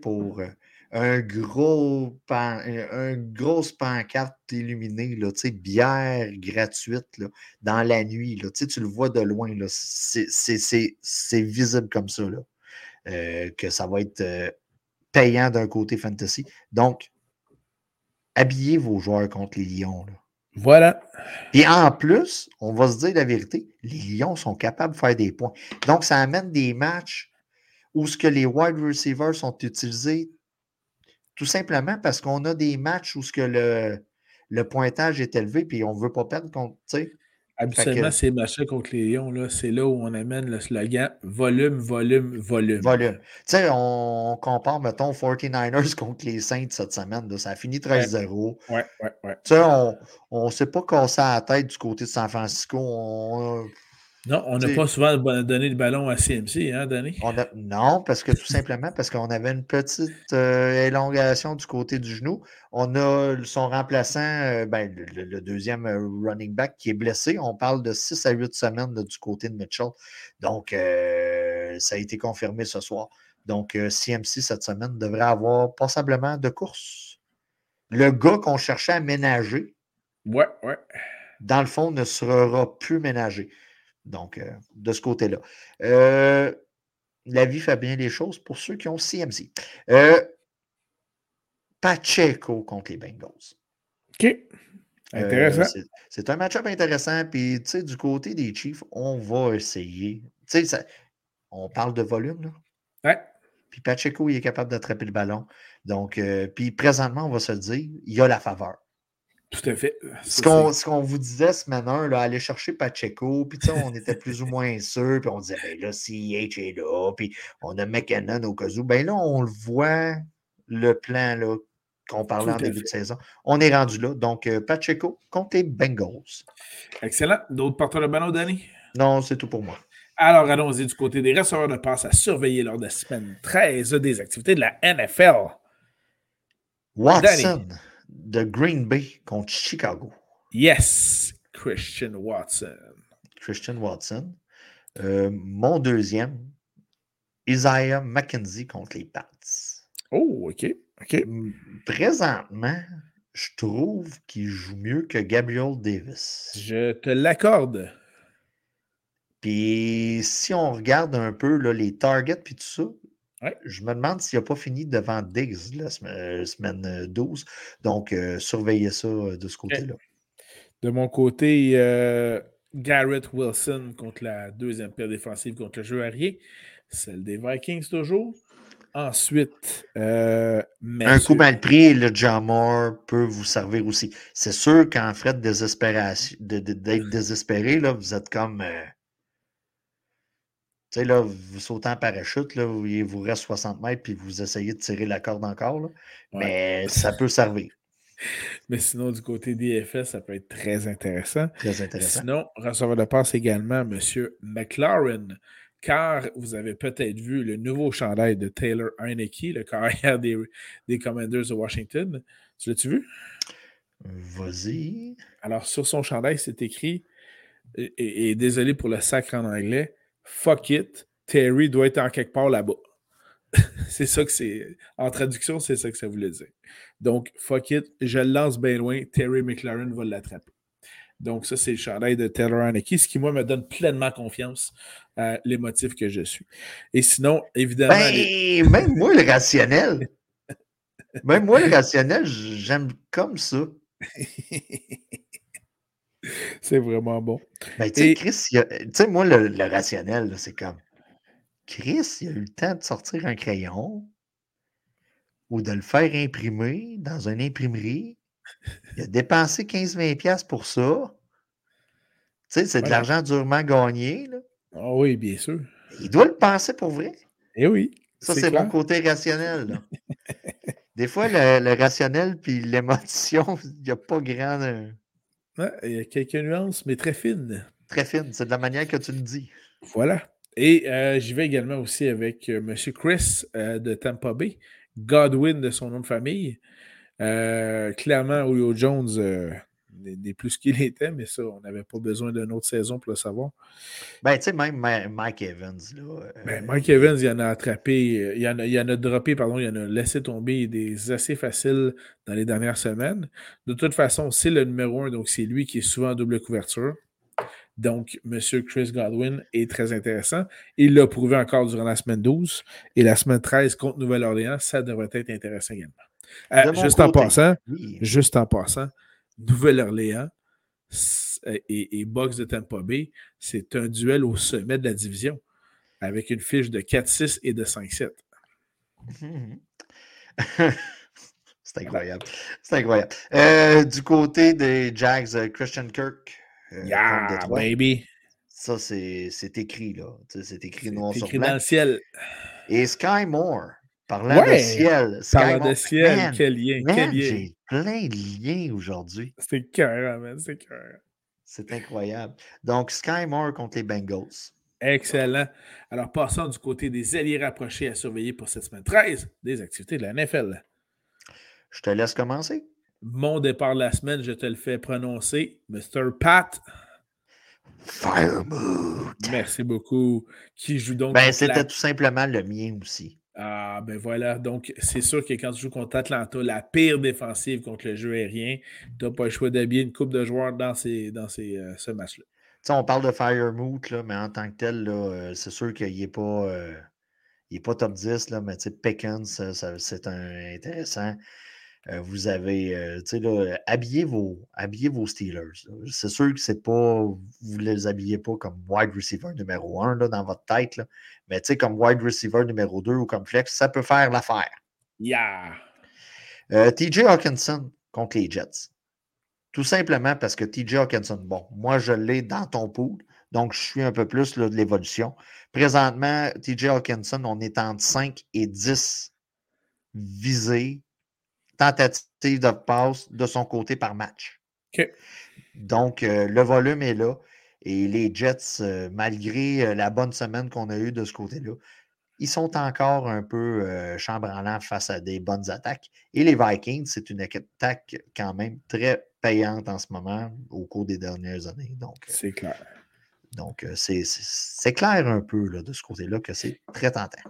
pour euh, un gros pan, un grosse pancarte illuminée, là, bière gratuite dans la nuit. Là, tu le vois de loin. C'est visible comme ça. Là, euh, que ça va être euh, payant d'un côté fantasy. Donc, habillez vos joueurs contre les Lions. Là. Voilà. Et en plus, on va se dire la vérité, les Lions sont capables de faire des points. Donc, ça amène des matchs où ce que les wide receivers sont utilisés tout simplement parce qu'on a des matchs où ce que le, le pointage est élevé puis on ne veut pas perdre contre. Habituellement, ces matchs contre les Lions, c'est là où on amène le slogan volume, volume, volume. Volume. Tu sais, on compare, mettons, 49ers <laughs> contre les Saints cette semaine. ça a fini 13-0. Ouais, ouais, ouais. Tu sais, on ne s'est pas cassé la tête du côté de San Francisco. On, non, on n'a pas souvent donné le ballon à CMC, hein, Danny? non, parce que tout simplement parce qu'on avait une petite euh, élongation du côté du genou. On a son remplaçant, euh, ben, le, deuxième euh, running back qui est blessé. On parle de 6 à 8 semaines du côté de Mitchell. Donc, ça a été confirmé ce soir. Donc, CMC cette semaine devrait avoir passablement de courses. Le gars qu'on cherchait à ménager, ouais, ouais. dans le fond, ne sera plus ménagé. Donc, euh, de ce côté-là. Euh, la vie fait bien les choses pour ceux qui ont CMC. Euh, Pacheco contre les Bengals. OK. Intéressant. c'est un match-up intéressant. Puis, tu sais, du côté des Chiefs, on va essayer. Tu sais, on parle de volume, là. Ouais. Puis Pacheco, il est capable d'attraper le ballon. Donc, puis présentement, on va se dire, il y a la faveur. Tout à fait. ce qu'on vous disait ce matin, là, aller chercher Pacheco, puis on était plus ou moins sûr, puis on disait, ben là, CH est là, puis on a McKinnon au cas où. Ben là, on le voit, le plan là, qu'on parlait en début de saison. On est rendu là. Donc, euh, Pacheco les Bengals. Excellent. D'autres porteurs de ballon, Danny? Non, c'est tout pour moi. Alors, allons-y du côté des receveurs de passe à surveiller lors de la semaine 13 des activités de la NFL. Watson de Green Bay contre Chicago. Yes, Christian Watson. Christian Watson. Euh, mon deuxième, Isaiah McKenzie contre les Pats. Oh, OK. OK. Présentement, je trouve qu'il joue mieux que Gabriel Davis. Je te l'accorde. Puis si on regarde un peu là, les targets puis tout ça, je me demande s'il n'a pas fini devant Diggs la semaine, 12. Euh, Donc, euh, surveillez ça euh, de ce côté-là. De mon côté, Garrett Wilson contre la deuxième paire défensive contre le jeu arrière. Celle des Vikings toujours. Ensuite, euh, un coup mal pris, le Jamor peut vous servir aussi. C'est sûr qu'en désespération, d'être désespéré, là, vous êtes comme. Euh, tu sais, là, vous sautez en parachute, là, il vous reste 60 mètres, puis vous essayez de tirer la corde encore. Là. Mais <laughs> ça peut servir. Mais sinon, du côté des FS, ça peut être très intéressant. Très intéressant. Sinon, receveur de passe également, M. McLaren, car vous avez peut-être vu le nouveau chandail de Taylor Heineke, le carrière des, des Commanders de Washington. Tu l'as-tu vu? Vas-y. Alors, sur son chandail, c'est écrit, et, désolé pour le sacre en anglais, fuck it, Terry doit être en quelque part là-bas. <laughs> c'est ça que c'est. En traduction, c'est ça que ça voulait dire. Donc, fuck it, je le lance bien loin, Terry McLaren va l'attraper. Donc, ça, c'est le chandail de Taylor Haneke, ce qui, moi, me donne pleinement confiance à les motifs que je suis. Et sinon, évidemment. Ben, Même moi, le rationnel. <laughs> même moi, le rationnel, j'aime comme ça. <laughs> <laughs> c'est vraiment bon. Ben, tu sais, Chris, tu sais, moi, le, rationnel, c'est comme Chris, il a eu le temps de sortir un crayon ou de le faire imprimer dans une imprimerie. Il a dépensé 15-20$ pour ça. Tu sais, c'est de l'argent durement gagné. Là. Ah oui, bien sûr. Il doit le penser pour vrai. Eh oui. Ça, c'est mon côté rationnel. <laughs> Des fois, le, rationnel puis l'émotion, <laughs> il n'y a pas grand. Euh, il y a quelques nuances, mais très fines. Très fines. C'est de la manière que tu le dis. Voilà. Et euh, j'y vais également aussi avec euh, M. Chris de Tampa Bay, Godwin de son nom de famille. clairement, Julio Jones des, plus qu'il était, mais ça, on n'avait pas besoin d'une autre saison pour le savoir. Ben, tu sais, même Mike Evans. Là, ben, Mike Evans, il en a attrapé, il en a, il en a droppé, pardon, il en a laissé tomber des assez faciles dans les dernières semaines. De toute façon, c'est le numéro un, donc c'est lui qui est souvent en double couverture. Donc, M. Chris Godwin est très intéressant. Il l'a prouvé encore durant la semaine 12 et la semaine 13 contre Nouvelle-Orléans, ça devrait être intéressant également. Euh, juste en passant, juste en passant, Nouvelle-Orléans et, et Box de Tampa Bay, c'est un duel au sommet de la division avec une fiche de 4-6 et de 5-7. <laughs> C'est incroyable. C'est incroyable. Euh, du côté des Jags, euh, Christian Kirk. Euh, yeah, baby. Ça, c'est écrit, là. C'est écrit noir sur blanc. dans le ciel. Et Sky Moore. Parlant de ciel. Parlant de ciel, quel lien. quel lien. J'ai plein de liens aujourd'hui. C'est cœur, man. C'est cœur. C'est incroyable. Donc, Sky Moore contre les Bengals. Excellent. Alors, passons du côté des alliés rapprochés à surveiller pour cette semaine 13 des activités de la NFL. Je te laisse commencer. Mon départ de la semaine, je te le fais prononcer. Mr. Pat. Firemood. Merci beaucoup. Qui joue donc. Ben, c'était tout simplement le mien aussi. Ah, ben voilà. Donc, c'est sûr que quand tu joues contre Atlanta, la pire défensive contre le jeu aérien, tu n'as pas le choix d'habiller une coupe de joueurs dans, ces, dans ces, euh, ce match-là. on parle de Firemoot, là, mais en tant que tel, euh, c'est sûr qu'il n'est pas, euh, pas top 10, là, mais Pickens, c'est intéressant. Vous avez, habillez vos, habillez vos Steelers. C'est sûr que c'est pas, vous ne les habillez pas comme wide receiver numéro 1 dans votre tête, là, mais tu sais, comme wide receiver numéro 2 ou comme flex, ça peut faire l'affaire. Yeah! Euh, TJ Hawkinson contre les Jets. Tout simplement parce que TJ Hawkinson, bon, moi je l'ai dans ton pool, donc je suis un peu plus de l'évolution. Présentement, TJ Hawkinson, on est entre 5 et 10 visés tentatives de passe de son côté par match. Donc, euh, le volume est là. Et les Jets, euh, malgré euh, la bonne semaine qu'on a eue de ce côté-là, ils sont encore un peu chambranlants face à des bonnes attaques. Et les Vikings, c'est une attaque quand même très payante en ce moment au cours des dernières années. Donc, c'est clair. Donc, c'est clair un peu là, de ce côté-là que c'est très tentant.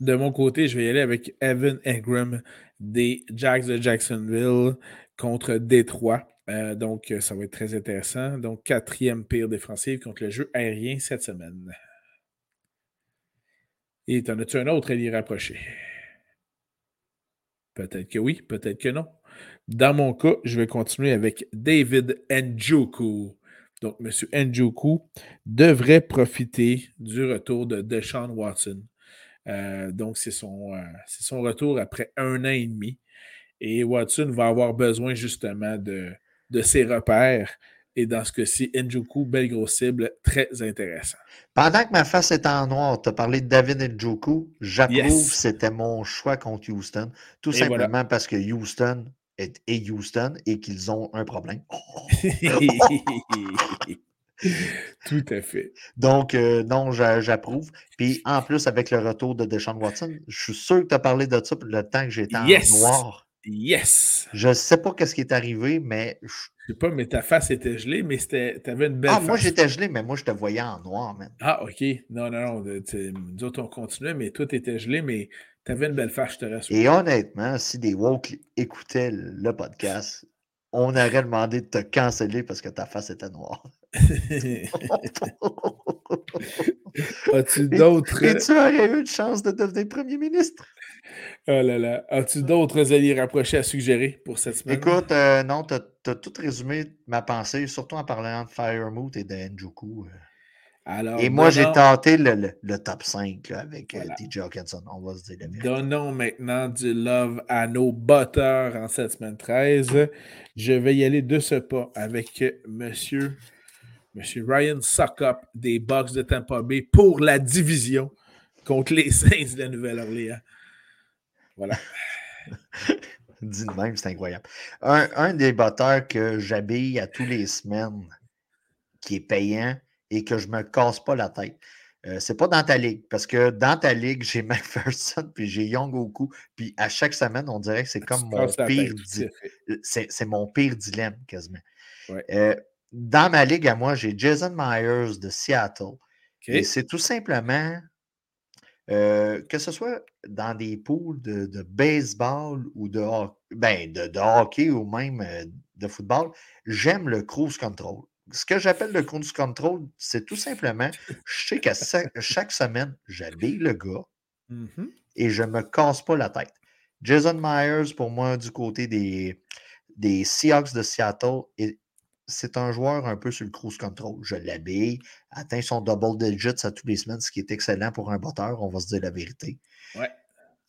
De mon côté, je vais y aller avec Evan Ingram des Jacks de Jacksonville contre Détroit. Euh, donc, ça va être très intéressant. Donc, quatrième pire défensive contre le jeu aérien cette semaine. Et t'en as-tu un autre à y rapprocher? Peut-être que oui, peut-être que non. Dans mon cas, je vais continuer avec David Njoku. Donc, M. Njoku devrait profiter du retour de Deshaun Watson. donc, c'est son retour après un an et demi. Et Watson va avoir besoin justement de, de ses repères. Et dans ce cas-ci, Njoku, belle grosse cible, très intéressant. Pendant que ma face est en noir, tu as parlé de David Njoku. J'approuve, c'était mon choix contre Houston. Tout simplement parce que Houston est, Houston et qu'ils ont un problème. <laughs> Tout à fait. Donc, euh, non, j'approuve. Puis, en plus, avec le retour de Deshaun Watson, je suis sûr que tu as parlé de ça le temps que j'étais en noir. Yes! Je ne sais pas ce qui est arrivé, mais. Je sais pas, mais ta face était gelée, mais tu avais une belle. Ah, moi j'étais gelé, mais moi je te voyais en noir, même. Ah, ok. Non, non, non. Nous autres, on continuait, mais toi, tu étais gelé, mais tu avais une belle face, je te rassure. Et honnêtement, si des woke écoutaient le podcast, on aurait demandé de te canceller parce que ta face était noire. <laughs> As-tu d'autres. Et tu aurais eu une chance de devenir premier ministre? Oh là là. As-tu d'autres alliés rapprochés à suggérer pour cette semaine? Écoute, euh, non, tu as, tout résumé ma pensée, surtout en parlant de Firemoot et de Njoku. Euh. Alors, et moi, j'ai tenté le, top 5 avec euh, DJ Hawkinson. On va se dire Donnons maintenant du love à nos batteurs en cette semaine 13. Je vais y aller de ce pas avec monsieur, monsieur Ryan Suckup des Bucks de Tampa Bay pour la division contre les <laughs> Saints de la Nouvelle-Orléans. Voilà. <laughs> Dis de même, c'est incroyable. Un, des batteurs que j'habille à tous les semaines, qui est payant et que je ne me casse pas la tête. Euh, c'est pas dans ta ligue, parce que dans ta ligue, j'ai <laughs> McPherson puis j'ai Young Oku, puis à chaque semaine, on dirait que c'est comme mon pire, c'est mon pire dilemme quasiment. Euh, dans ma ligue à moi, j'ai Jason Myers de Seattle. Et c'est tout simplement euh, que ce soit dans des poules de, baseball ou de, ben, de, hockey ou même euh, de football, j'aime le cruise control. Ce que j'appelle le cruise control, c'est tout simplement, je sais qu'à chaque semaine, j'habille le gars mmh et je ne me casse pas la tête. Jason Myers, pour moi, du côté des, des Seahawks de Seattle, est c'est un joueur un peu sur le cruise control. Je l'habille, atteint son double digits à tous les semaines, ce qui est excellent pour un botteur, on va se dire la vérité.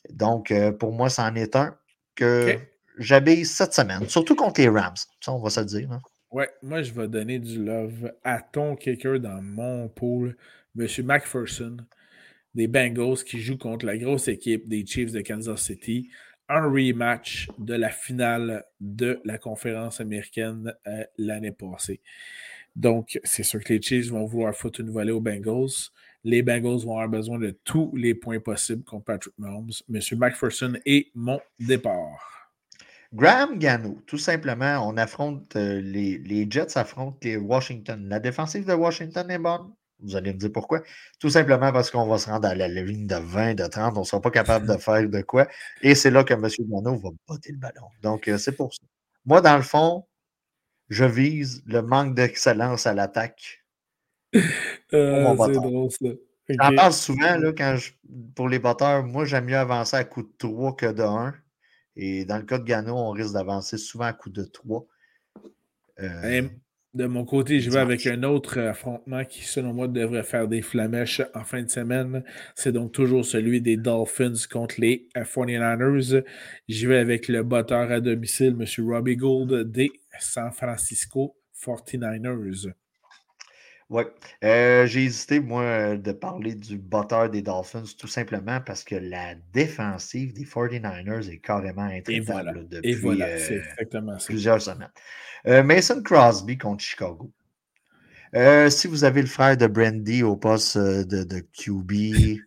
Donc, euh, pour moi, c'en est un que j'habille cette semaine, surtout contre les Rams. Ça, on va se le dire. Hein. Ouais, moi, je vais donner du love à ton kicker dans mon pool, M. McPherson, des Bengals qui joue contre la grosse équipe des Chiefs de Kansas City un rematch de la finale de la conférence américaine euh, l'année passée. Donc, c'est sûr que les Chiefs vont vouloir foutre une volée aux Bengals. Les Bengals vont avoir besoin de tous les points possibles contre Patrick Mahomes. Monsieur McPherson est mon départ. Graham Gano, tout simplement, on affronte euh, les, les, Jets affrontent les Washington. La défensive de Washington est bonne. Vous allez me dire pourquoi. Tout simplement parce qu'on va se rendre à la ligne de 20, de 30, on ne sera pas capable de <laughs> faire de quoi. Et c'est là que M. Gano va botter le ballon. Donc, euh, c'est pour ça. Moi, dans le fond, je vise le manque d'excellence à l'attaque. <laughs> Euh, c'est drôle, ça. J'en parle souvent là, quand pour les batteurs. Moi, j'aime mieux avancer à coup de 3 que de 1. Et dans le cas de Gano, on risque d'avancer souvent à coup de 3. Euh, de mon côté, je vais avec un autre affrontement qui, selon moi, devrait faire des flamèches en fin de semaine. C'est donc toujours celui des Dolphins contre les 49ers. J'y vais avec le batteur à domicile, M. Robbie Gould des San Francisco 49ers. Oui. Euh, j'ai hésité, moi, de parler du batteur des Dolphins, tout simplement parce que la défensive des 49ers est carrément intraitable depuis euh, plusieurs semaines. Euh, Mason Crosby contre Chicago. si vous avez le frère de Brandy au poste de, de QB,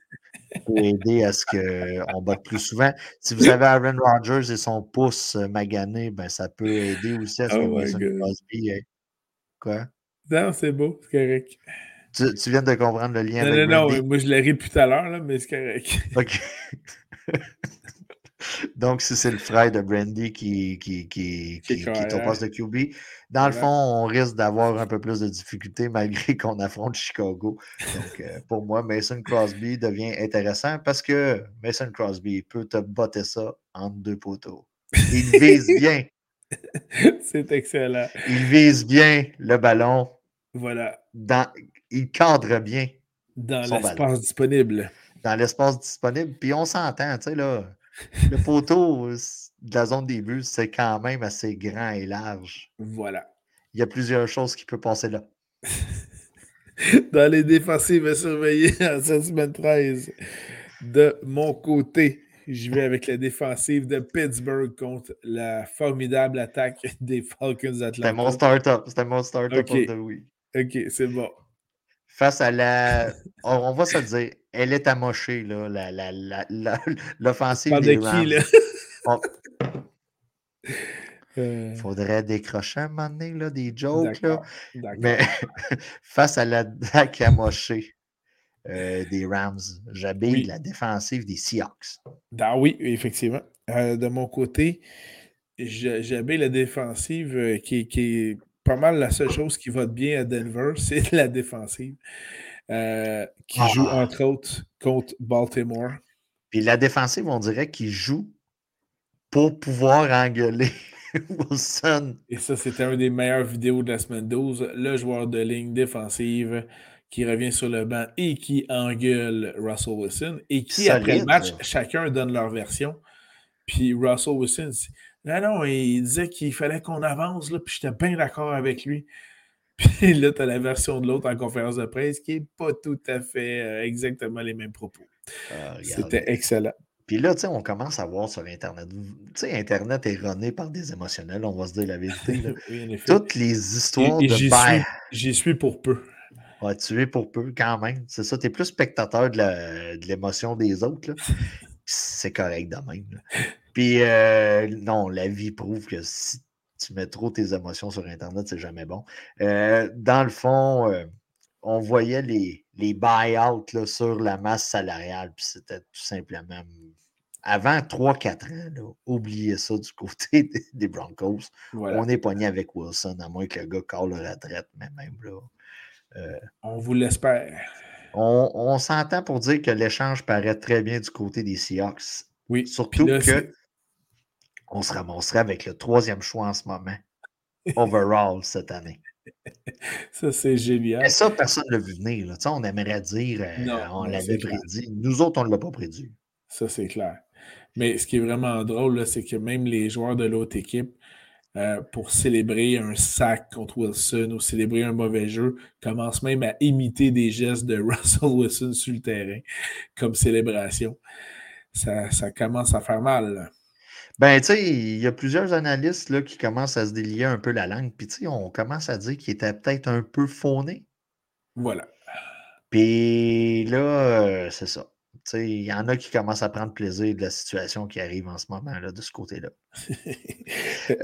<laughs> pour aider à ce qu'on batte plus souvent. Si vous avez Aaron Rodgers et son pouce magané, ben, ça peut aider aussi à ce que oh Mason Crosby. Quoi? Non, c'est beau, c'est correct. Tu, viens de comprendre le lien non, avec Non, non, moi je l'ai ri tout à l'heure, mais c'est correct. <laughs> OK. <laughs> Donc, si c'est le frère de Brandy qui, qui, qui, qui, est au poste de QB, dans le fond, on risque d'avoir un peu plus de difficultés malgré <laughs> qu'on affronte Chicago. Donc, euh, pour moi, Mason Crosby devient intéressant parce que Mason Crosby peut te botter ça entre deux poteaux. Il vise bien. C'est excellent. Il vise bien le ballon. Voilà. Dans, il cadre bien. Dans l'espace disponible. dans l'espace disponible. Puis on s'entend, tu sais, là, <laughs> le poteau de la zone des buts, c'est quand même assez grand et large. Voilà. Il y a plusieurs choses qui peuvent passer là. <laughs> dans les défensives à surveiller <laughs> en cette semaine 13, de mon côté, je vais avec la défensive de Pittsburgh contre la formidable attaque des Falcons Atlanta. C'était mon start-up. C'était mon start-up Ok. de oui. Ok, c'est bon. Face à la. On, on va se le dire, elle est amochée, là, la- la- la- la- l'offensive des de qui, là? On- <laughs> Euh, faudrait décrocher un moment donné, là, des jokes, là. Mais <laughs> face à l'attaque amochée euh, des Rams, j'habille Oui. la défensive des Seahawks. Ah oui, effectivement. Euh, de mon côté, j'avais la défensive euh, qui, qui est pas mal la seule chose qui va bien à Denver, <laughs> c'est la défensive. euh, qui Ah. joue entre autres contre Baltimore. Puis la défensive, on dirait qu'ils jouent pour pouvoir engueuler <laughs> Wilson. Et ça, c'était un des meilleures vidéos de la semaine 12. Le joueur de ligne défensive qui revient sur le banc et qui engueule Russell Wilson. Et qui, après le match, chacun donne leur version. Puis Russell Wilson Non, non, il disait qu'il fallait qu'on avance, là, puis j'étais bien d'accord avec lui. <laughs> Puis là, tu as la version de l'autre en conférence de presse qui n'est pas tout à fait euh, exactement les mêmes propos. Ah. C'était excellent. Puis là, tu sais, on commence à voir sur Internet. Tu sais, Internet est runné par des émotionnels, on va se dire la vérité. <laughs> Oui, en effet. Toutes les histoires Et- et de j'y j'y suis pour peu. Ouais, tu es pour peu quand même. C'est ça, tu es plus spectateur de la- de l'émotion des autres. là. <laughs> C'est correct de même. là. Puis euh, non, la vie prouve que si tu mets trop tes émotions sur Internet, c'est jamais bon. Euh, dans le fond, euh, on voyait les, les buy-outs là, sur la masse salariale. Puis c'était tout simplement. Avant 3-4 ans, là, oubliez ça du côté <laughs> des, des Broncos. Voilà. On est pogné avec Wilson, à moins que le gars call la retraite, mais même là. On vous l'espère. On, on s'entend pour dire que l'échange paraît très bien du côté des Seahawks. Oui. Surtout là, que on se ramasserait avec le troisième choix en ce moment. Overall cette année. <laughs> Ça, c'est génial. Et ça, personne ne l'a vu venir. là. On aimerait dire euh, Non, on l'avait prédit. Nous autres, on ne l'a pas prédit. Ça, c'est clair. Mais ce qui est vraiment drôle, c'est que même les joueurs de l'autre équipe, euh, pour célébrer un sac contre Wilson ou célébrer un mauvais jeu, commencent même à imiter des gestes de <laughs> Russell Wilson sur le terrain comme célébration. Ça, ça commence à faire mal. là. Ben, tu sais, il y a plusieurs analystes là, qui commencent à se délier un peu la langue. Puis, tu sais, on commence à dire qu'il était peut-être un peu fauné. Voilà. Puis là, euh, c'est ça. Il y en a qui commencent à prendre plaisir de la situation qui arrive en ce moment, là, de ce côté-là. <laughs>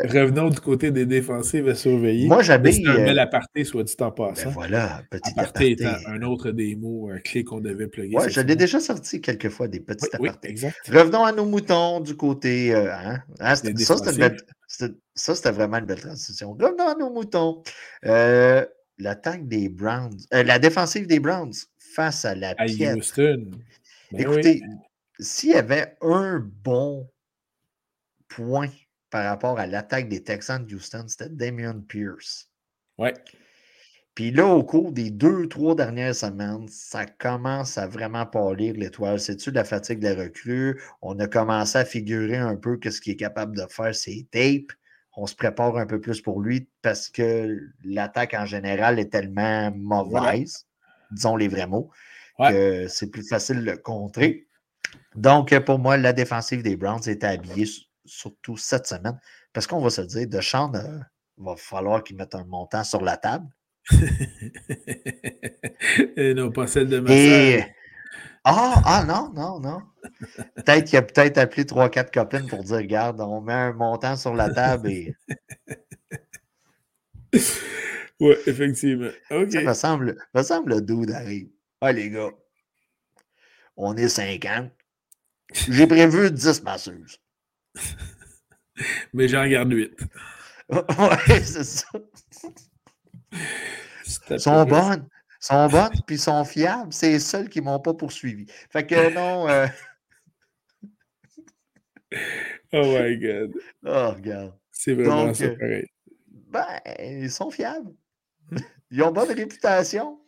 Revenons du côté des défensives à surveiller. Moi, j'habille. C'est un euh, bel aparté, soit dit en ben passant. voilà, petit aparté un autre des mots euh, clés qu'on devait plugger. Cette je l'ai déjà sorti quelques fois, des petits Oui, oui, apartés. exact. Revenons à nos moutons du côté. euh, hein? Ah, Des ça, c'était ça, vraiment une belle transition. Revenons à nos moutons. Euh, L'attaque des Browns, euh, la défensive des Browns face à la À piètre. Houston. Oui. Écoutez, s'il y avait un bon point par rapport à l'attaque des Texans de Houston, c'était Damian Pierce. Ouais. Puis là, au cours des deux, trois dernières semaines, ça commence à vraiment pâlir l'étoile. C'est-tu de la fatigue de la recrue? On a commencé à figurer un peu que ce qu'il est capable de faire, c'est tape. On se prépare un peu plus pour lui parce que l'attaque en général est tellement mauvaise, disons les vrais mots, Ouais. que c'est plus facile de le contrer. Donc, pour moi, la défensive des Browns était habillée surtout cette semaine. Parce qu'on va se dire, Deshaun, euh, va falloir qu'il mette un montant sur la table. <laughs> Et non, pas celle de ma Et. Ah, ah non, non, non. Peut-être qu'il a peut-être appelé 3-4 copines pour dire Regarde, on met un montant sur la table et. <laughs> Oui, effectivement. Ça me semble, me semble le dude arrive. Ah, les gars, on est 50. J'ai prévu 10 masseuses. <laughs> Mais j'en garde 8. <laughs> ouais, c'est ça. Ils sont bonnes. sont bonnes, puis sont fiables. C'est les seuls qui ne m'ont pas poursuivi. Fait que <laughs> non. euh, Oh my God. Oh, regarde. C'est vraiment Donc, ça euh, pareil. Ben, ils sont fiables. Ils ont bonne réputation.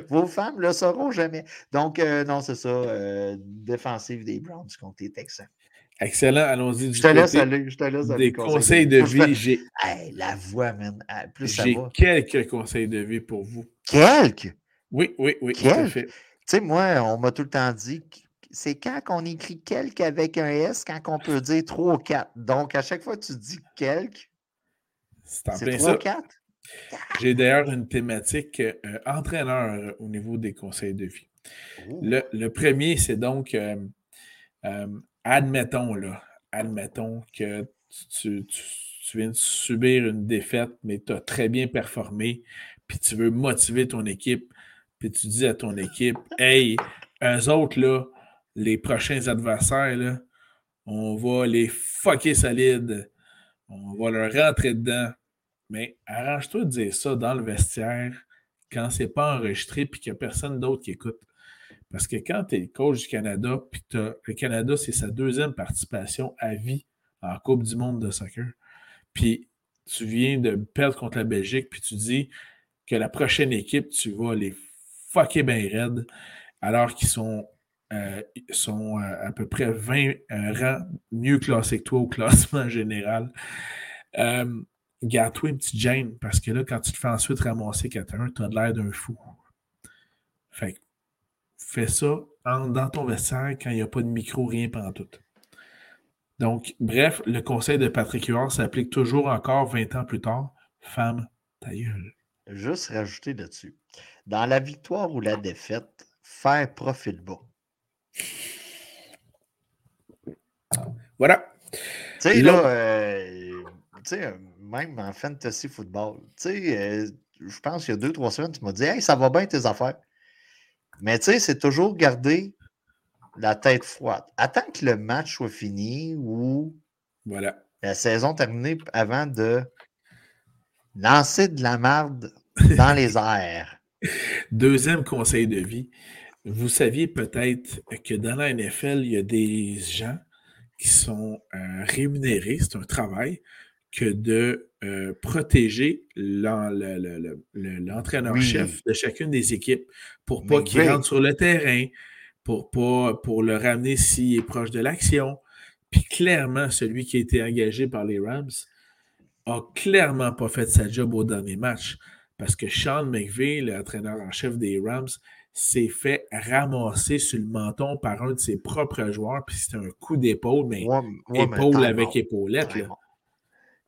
<laughs> Vos femmes le sauront jamais. Donc, euh, non, c'est ça. Euh, défensive des Browns contre les Texans. Excellent. Allons-y. Je te laisse aller. Je te laisse aller. Des conseils de, vie. J'ai... la voix, man. Ah, j'ai quelques conseils de vie pour vous. Quelques? Oui, oui, oui. Quelques? Tu sais, moi, on m'a tout le temps dit c'est quand qu'on écrit quelques avec un S, quand on peut dire trois ou quatre. Donc, à chaque fois que tu dis quelques, c'est, c'est trois ou quatre? J'ai d'ailleurs une thématique euh, entraîneur euh, au niveau des conseils de vie. Le, premier, c'est donc, euh, admettons, là, admettons que tu, viens de subir une défaite, mais tu as très bien performé, puis tu veux motiver ton équipe, puis tu dis à ton équipe, hey, eux autres, là, les prochains adversaires, là, on va les fucker solides, on va leur rentrer dedans, mais arrange-toi de dire ça dans le vestiaire quand c'est pas enregistré et qu'il n'y a personne d'autre qui écoute. Parce que quand tu es coach du Canada, puis le Canada, c'est sa deuxième participation à vie en Coupe du monde de soccer. Puis tu viens de perdre contre la Belgique, puis tu dis que la prochaine équipe, tu vas les fucker bien raides, alors qu'ils sont, euh, sont euh, à peu près 20 euh, rangs mieux classés que toi au classement général garde-toi une petite gêne parce que là, quand tu te fais ensuite ramasser 4-1, tu as l'air d'un fou. Fait fais ça dans ton vestiaire quand il n'y a pas de micro, rien pendant tout. Donc, bref, le conseil de Patrick Huard s'applique toujours encore 20 ans plus tard. Femme, ta gueule. Juste rajouter là-dessus. Dans la victoire ou la défaite, faire profil bas. Voilà. Tu sais, là, euh, tu sais, même en fantasy football. Tu sais, euh, je pense qu'il y a deux, trois semaines, tu m'as dit Hey, ça va bien tes affaires. Mais tu sais, c'est toujours garder la tête froide. Attends que le match soit fini ou voilà. la saison terminée avant de lancer de la marde dans les <laughs> airs. Deuxième conseil de vie. Vous saviez peut-être que dans la NFL, il y a des gens qui sont euh, rémunérés, c'est un travail, que de euh, protéger l'entraîneur-chef de chacune des équipes pour pas qu'il rentre sur le terrain, pour, pas, pour le ramener s'il est proche de l'action. Puis clairement, celui qui a été engagé par les Rams a clairement pas fait sa job au dernier match parce que Sean McVay, l'entraîneur en chef des Rams, s'est fait ramasser sur le menton par un de ses propres joueurs, puis c'était un coup d'épaule, mais épaule avec épaulette. Là.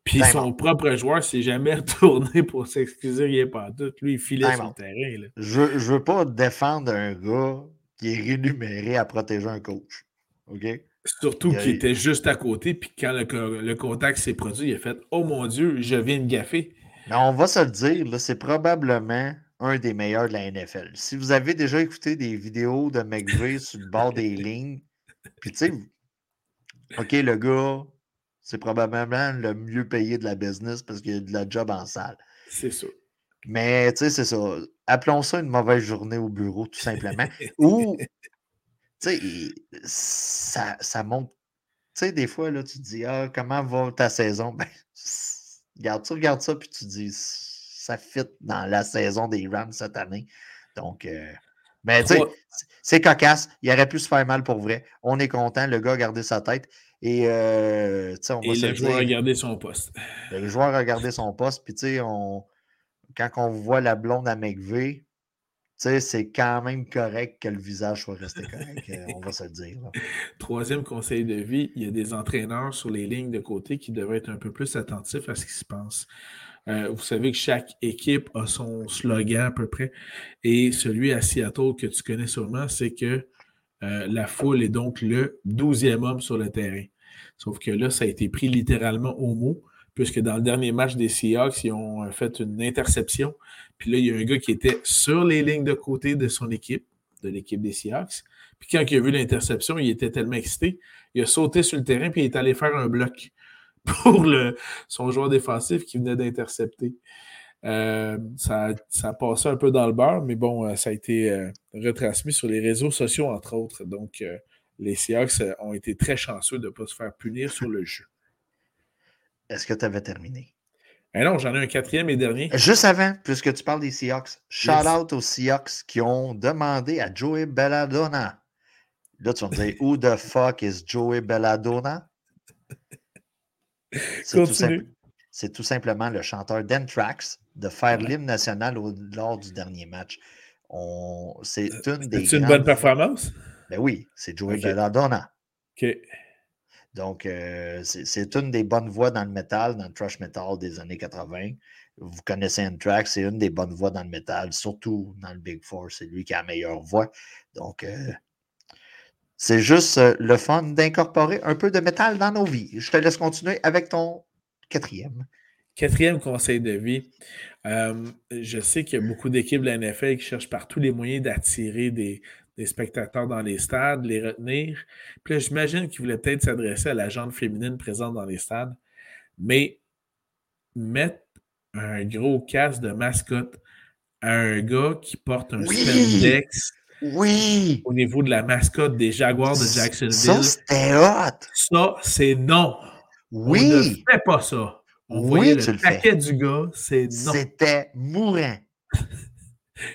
Puis ben son propre joueur s'est jamais <laughs> retourné pour s'excuser, il n'est pas tout. Lui, il filait ben sur le terrain. Je ne veux pas défendre un gars qui est rémunéré à protéger un coach. OK? Surtout qu'il était juste à côté, puis quand le, contact s'est produit, il a fait Oh mon Dieu, je viens de gaffer. Mais on va se le dire, c'est probablement un des meilleurs de la NFL. Si vous avez déjà écouté des vidéos de McVeigh sur le bord des <laughs> lignes, puis tu sais, OK, le gars, c'est probablement le mieux payé de la business parce qu'il y a de la job en salle. C'est ça. Mais tu sais, c'est ça. Appelons ça une mauvaise journée au bureau, tout simplement. <laughs> Ou, tu sais, ça, ça monte. Tu sais, des fois, là, tu te dis, ah, comment va ta saison? <laughs> Ben, regarde ça, regarde ça, puis tu te dis, ça fit dans la saison des Rams cette année. Donc, euh, mais tu sais, c'est cocasse. Il aurait pu se faire mal pour vrai. On est content. Le gars a gardé sa tête. Et, euh, on va le joueur a gardé son poste. Le joueur a gardé son poste. Puis, tu sais, on, quand on voit la blonde à McVeigh, c'est quand même correct que le visage soit resté correct, euh, on va se le dire. <laughs> Troisième conseil de vie, il y a des entraîneurs sur les lignes de côté qui devraient être un peu plus attentifs à ce qui se passe. Euh, vous savez que chaque équipe a son slogan à peu près. Et celui à Seattle que tu connais sûrement, c'est que euh, la foule est donc le douzième homme sur le terrain. Sauf que là, ça a été pris littéralement au mot, puisque dans le dernier match des Seahawks, ils ont euh, fait une interception. Puis là, il y a un gars qui était sur les lignes de côté de son équipe, de l'équipe des Seahawks. Puis quand il a vu l'interception, il était tellement excité, il a sauté sur le terrain puis il est allé faire un bloc <laughs> pour le, son joueur défensif qui venait d'intercepter. Euh, ça, ça a passé un peu dans le beurre, mais bon, euh, ça a été euh, retransmis sur les réseaux sociaux, entre autres. Donc, les Seahawks ont été très chanceux de ne pas se faire punir sur le jeu. Est-ce que tu avais terminé? Eh non, j'en ai un quatrième et dernier. Juste avant, puisque tu parles des Seahawks, shout out aux Seahawks qui ont demandé à Joey Belladonna. Là, tu vas me dire, who the fuck is Joey Belladonna? <laughs> C'est tout, c'est tout, simplement le chanteur d'Anthrax de faire l'hymne national lors du dernier match. C'est euh, une des. C'est une bonne performance? Ben oui, c'est Joey Belladonna. OK. Donc, euh, c'est une des bonnes voix dans le métal, dans le thrash metal des années 80. Vous connaissez Anthrax, c'est une des bonnes voix dans le métal, surtout dans le Big Four. C'est lui qui a la meilleure voix. Donc, euh, c'est juste le fun d'incorporer un peu de métal dans nos vies. Je te laisse continuer avec ton quatrième. Quatrième conseil de vie. je sais qu'il y a beaucoup d'équipes de la NFL qui cherchent par tous les moyens d'attirer des, des spectateurs dans les stades, les retenir. Puis là, j'imagine qu'il voulait peut-être s'adresser à la gente féminine présente dans les stades. Mais mettre un gros casque de mascotte à un gars qui porte un oui! oui! au niveau de la mascotte des Jaguars de Jacksonville. Ça, c'était hot! Ça, c'est non! Oui! On ne fait pas ça. On voyait le paquet du gars, c'est non. C'était mourant. <laughs>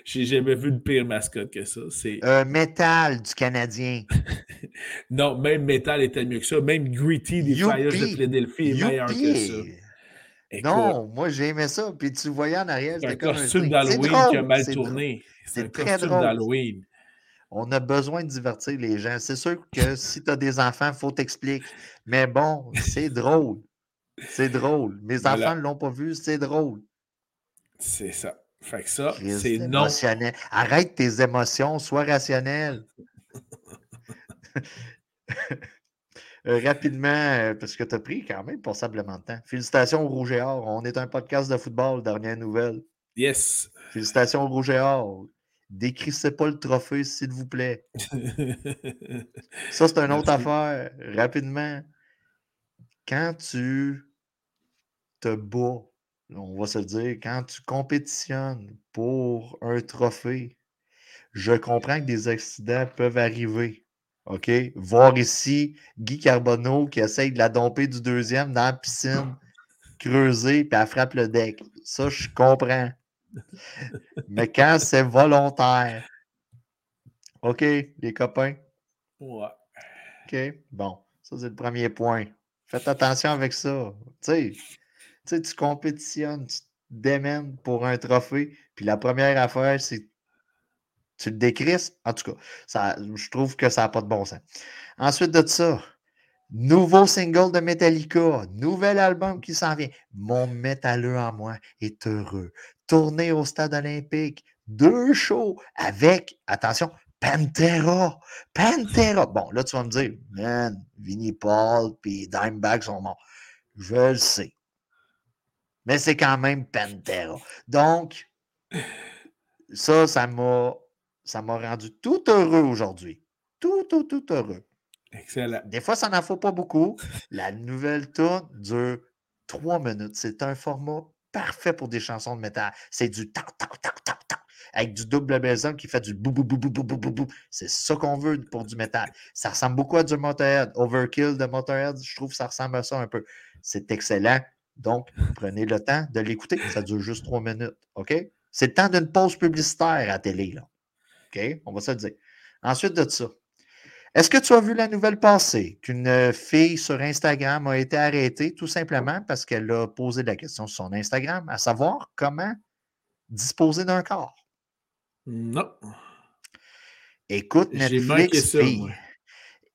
J'ai jamais vu une pire mascotte que ça. C'est euh, Metal du Canadien. <laughs> non, même Metal était mieux que ça. Même Gritty des Flyers de Philadelphie est meilleur que ça. non, moi j'ai aimé ça. Puis tu voyais en arrière, c'était comme un costume d'Halloween qui a mal tourné. C'est un costume d'Halloween. On a besoin de divertir les gens. C'est sûr que si tu as des enfants, il faut t'expliquer. Mais bon, c'est drôle. C'est drôle. Mes enfants ne l'ont pas vu, c'est drôle. C'est ça. Fait que ça, c'est non. Arrête tes émotions, sois rationnel. <laughs> Euh, rapidement, euh, parce que tu as pris quand même passablement de temps. Félicitations au Rouge et Or. On est un podcast de football, dernière nouvelle. Yes. Félicitations au Rouge et Or. Décrissez pas le trophée, s'il vous plaît. <laughs> Ça, c'est une autre affaire. Rapidement, quand tu te bats on va se dire, quand tu compétitionnes pour un trophée, je comprends que des accidents peuvent arriver. OK? Voir ici Guy Carbonneau qui essaye de la domper du deuxième dans la piscine, creuser, puis elle frappe le deck. Ça, je comprends. Mais quand c'est volontaire, OK, les copains? Ouais. OK, bon. Ça, c'est le premier point. Faites attention avec ça. Tu sais, tu compétitionnes, tu te démènes pour un trophée. Puis la première affaire, c'est tu le décrisses. En tout cas, ça, je trouve que ça n'a pas de bon sens. Ensuite de ça, nouveau single de Metallica, nouvel album qui s'en vient. Mon métalleux en moi est heureux. Tournée au stade olympique, deux shows avec, attention, Pantera. Pantera. Bon, là, tu vas me dire, man, Vinnie Paul puis Dimebag sont morts. Je le sais mais c'est quand même Pantera. Donc, ça, ça m'a, ça m'a rendu tout heureux aujourd'hui. Tout, tout, tout heureux. Excellent. Des fois, ça n'en faut pas beaucoup. La nouvelle tourne dure trois minutes. C'est un format parfait pour des chansons de métal. C'est du ta ta ta ta ta avec du double maison qui fait du bou bou bou bou bou bou bou. C'est ça qu'on veut pour du métal. Ça ressemble beaucoup à du Motorhead. Overkill de Motorhead, je trouve que ça ressemble à ça un peu. C'est excellent. Donc, prenez le temps de l'écouter. Ça dure juste trois minutes. OK? C'est le temps d'une pause publicitaire à télé. Là. OK? On va se le dire. Ensuite de ça, est-ce que tu as vu la nouvelle passée qu'une fille sur Instagram a été arrêtée tout simplement parce qu'elle a posé la question sur son Instagram, à savoir comment disposer d'un corps? Non. Écoute Netflix,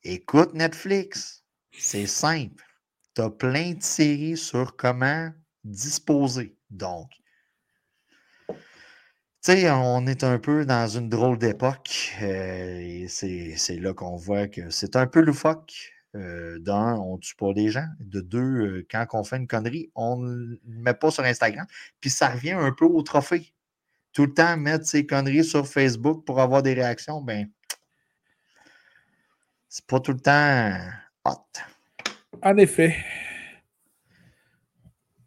Écoute Netflix. C'est simple tu as plein de séries sur comment disposer. Donc, sais, on est un peu dans une drôle d'époque. Euh, et c'est là qu'on voit que c'est un peu loufoque. Euh, D'un, on ne tue pas les gens. De deux, euh, quand on fait une connerie, on ne met pas sur Instagram. Puis ça revient un peu au trophée. Tout le temps mettre ses conneries sur Facebook pour avoir des réactions, ben, c'est pas tout le temps hot. En effet.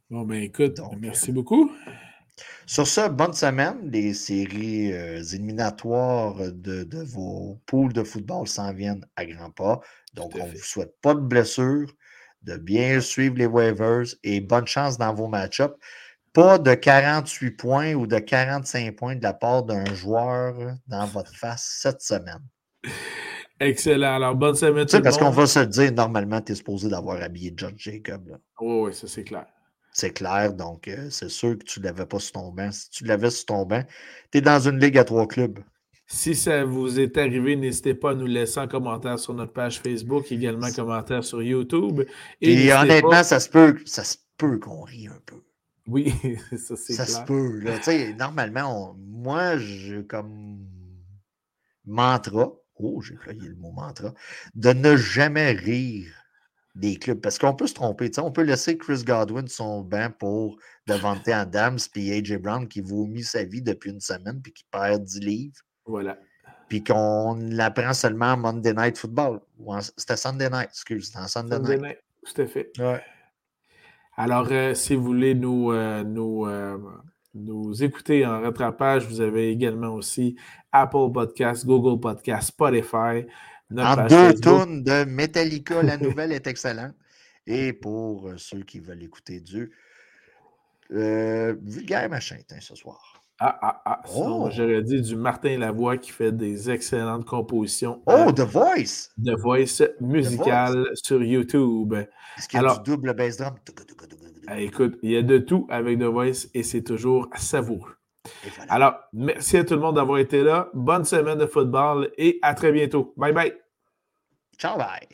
Bon, ben écoute, merci beaucoup. Sur ce, bonne semaine. Les séries euh, éliminatoires de, vos poules de football s'en viennent à grands pas. Donc, on ne vous souhaite pas de blessures. de bien suivre les waivers et bonne chance dans vos match-ups. Pas de 48 points ou de 45 points de la part d'un joueur dans votre face cette semaine. <laughs> Excellent. Alors, bonne semaine. Tu sais, parce qu'on va se dire, normalement, tu es supposé d'avoir habillé John Jacob. Oui, oui, ça c'est clair. C'est clair, donc euh, c'est sûr que tu ne l'avais pas sur ton banc. Si tu l'avais sur ton banc, tu es dans une ligue à trois clubs. Si ça vous est arrivé, n'hésitez pas à nous laisser un commentaire sur notre page Facebook, également un commentaire sur YouTube. Et, honnêtement, ça se peut, ça se peut qu'on rie un peu. Oui, <laughs> ça c'est Ça se peut. Là. Normalement, moi, j'ai comme mantra, oh, j'ai croyé le mot mantra, de ne jamais rire des clubs. Parce qu'on peut se tromper. On peut laisser Chris Godwin son banc pour Devante Adams puis AJ Brown qui vomit sa vie depuis une semaine puis qui perd 10 livres. Voilà. Puis qu'on l'apprend seulement Monday Night Football. C'était Sunday Night, excuse. C'était Sunday, Sunday night. Tout à fait. Ouais. Alors, euh, si vous voulez nous, euh, nous, euh, nous écouter en rattrapage, vous avez également aussi Apple Podcast, Google Podcast, Spotify. En deux tonnes de Metallica, la nouvelle est excellente. Et pour ceux qui veulent écouter du vulgaire machin ce soir. Ah, ah, ah. Oh. J'aurais dit du Martin Lavoie qui fait des excellentes compositions. Oh, The Voice! The Voice musical sur YouTube. Est-ce qu'il y a du double bass drum? Ah, écoute, il y a de tout avec The Voice et c'est toujours savoureux. Alors, merci à tout le monde d'avoir été là. Bonne semaine de football et à très bientôt. Bye bye. Ciao, bye.